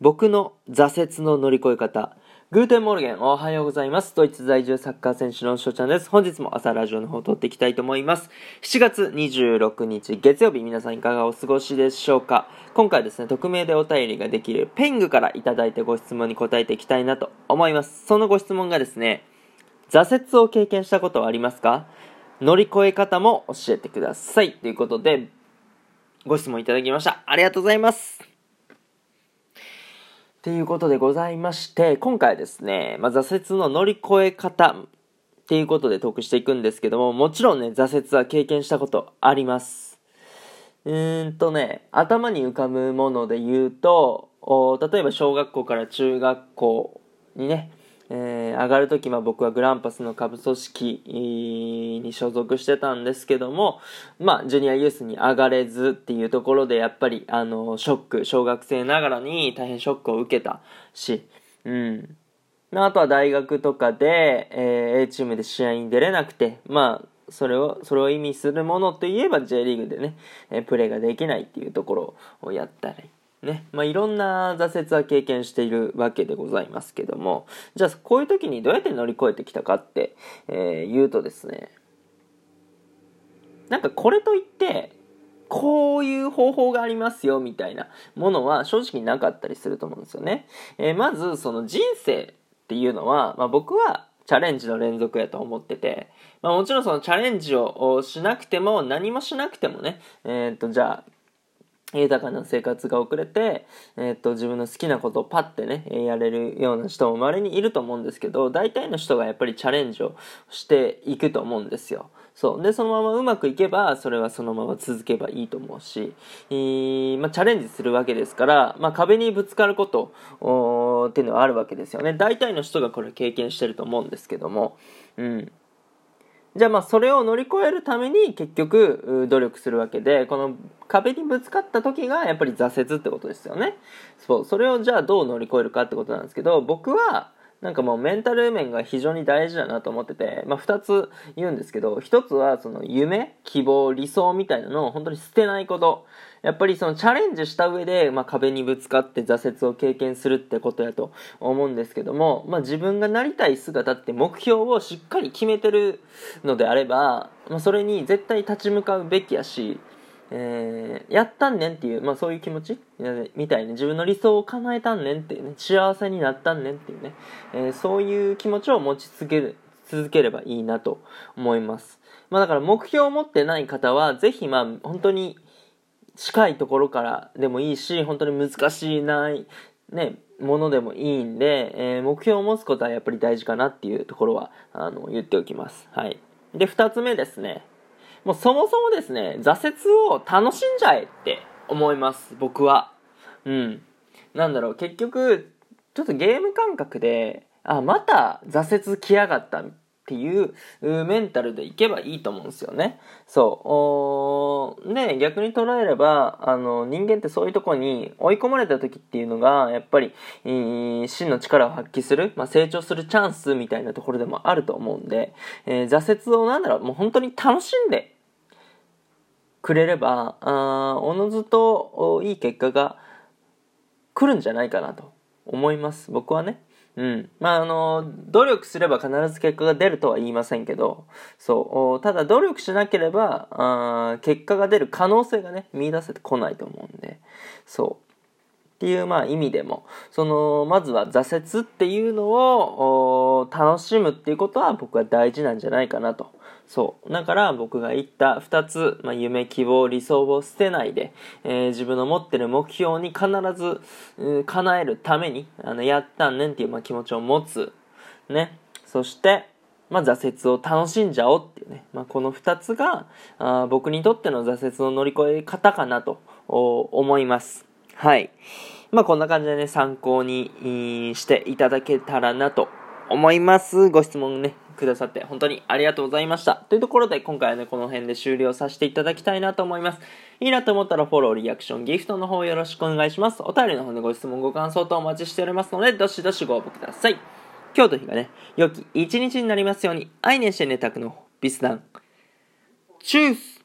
僕の挫折の乗り越え方。 Guten Morgen、おはようございます。ドイツ在住サッカー選手の翔ちゃんです。本日も朝ラジオの方を撮っていきたいと思います。7月26日月曜日、皆さんいかがお過ごしでしょうか今回ですね、匿名でお便りができる Peing からいただいたご質問に答えていきたいなと思います。そのご質問がですね、挫折を経験したことはありますか？乗り越え方も教えてください。ということで、ご質問いただきました。ありがとうございます。っていうことでございまして、今回ですね、まあ、挫折の乗り越え方っていうことでトークしていくんですけども、もちろんね、挫折は経験したことあります。うーんとね、頭に浮かぶもので言うと、例えば小学校から中学校にね、えー上がるとき、まあ、僕はグランパスの下部組織に所属してたんですけども、まあ、ジュニアユースに上がれずっていうところで、やっぱり、あの、ショック、小学生ながらに大変ショックを受けたし、うん。ああとは大学とかで、えー A チームで試合に出れなくて、まあ、それを、それを意味するものといえば J リーグでね、えープレーができないっていうところをやったり、ね。まあ、いろんな挫折は経験しているわけでございますけども、じゃあこういう時にどうやって乗り越えてきたかって、えー言うとですね、なんかこれといって、こういう方法がありますよみたいなものは正直なかったりすると思うんですよね。えーまずその人生っていうのは、まあ、僕はチャレンジの連続やと思ってて、まあ、もちろんそのチャレンジをしなくても何もしなくてもね、えーっとじゃあ豊かな生活が送れて、えっと自分の好きなことをパッてねやれるような人も稀にいると思うんですけど大体の人がやっぱりチャレンジをしていくと思うんですよ。そう。でそのままうまくいけばそれはそのまま続けばいいと思うし、えーまあ、チャレンジするわけですから、まあ、壁にぶつかることっていうのはあるわけですよね。大体の人がこれ経験してると思うんですけども。うん。じゃあまあそれを乗り越えるために結局努力するわけでこの壁にぶつかった時がやっぱり挫折ってことですよね。そう。それをじゃあどう乗り越えるかってことなんですけど僕はなんかもうメンタル面が非常に大事だなと思ってて、まあ、2つ言うんですけど1つはその夢希望理想みたいなのを本当に捨てないこと。やっぱりそのチャレンジした上で、まあ、壁にぶつかって挫折を経験するってことやと思うんですけども、まあ、自分がなりたい姿って目標をしっかり決めてるのであれば、まあ、それに絶対立ち向かうべきやし、えーやったんねんっていう、まあ、そういう気持ち？みたいに自分の理想を叶えたんねんっていうね。幸せになったんねんっていうね、えーそういう気持ちを持ち続ける続ければいいなと思います、まあ、だから目標を持ってない方はぜひまあ本当に近いところからでもいいし本当に難しいない、ね、ものでもいいんで、えー目標を持つことはやっぱり大事かなっていうところはあの言っておきます。はい、で2つ目ですね。もうそもそもですね挫折を楽しんじゃえって思います僕は。うん、なんだろう結局ちょっとゲーム感覚であまた挫折来やがったっていうメンタルでいけばいいと思うんですよね。そうおーね逆に捉えればあの人間ってそういうとこに追い込まれた時っていうのがやっぱり、真の力を発揮する、まあ、成長するチャンスみたいなところでもあると思うんで、えー挫折をなんだろうもう本当に楽しんでくれればあおのずといい結果が来るんじゃないかなと思います。僕はね。うん。まああの努力すれば必ず結果が出るとは言いませんけどそう。ただ努力しなければあ結果が出る可能性がね見出せてこないと思うんで。そう。っていうまあ意味でも。そのまずは挫折っていうのを楽しむっていうことは僕は大事なんじゃないかなとそう。だから僕が言った2つ、まあ、夢希望理想を捨てないで、えー自分の持ってる目標に必ず、うん叶えるためにあのやったんねんっていう、まあ、気持ちを持つ。ね。そしてまあ、挫折を楽しんじゃおうっていうね、まあ、この2つがあ僕にとっての挫折の乗り越え方かなと思います。はい。まあこんな感じでね参考にしていただけたらなと思います。ご質問ね。くださって本当にありがとうございました。というところで今回はねこの辺で終了させていただきたいなと思います。いいなと思ったらフォローリアクションギフトの方よろしくお願いします。お便りの方でご質問ご感想とお待ちしておりますのでどしどしご応募ください。今日と日がね良き一日になりますように愛念してねたくのビスダンチュース。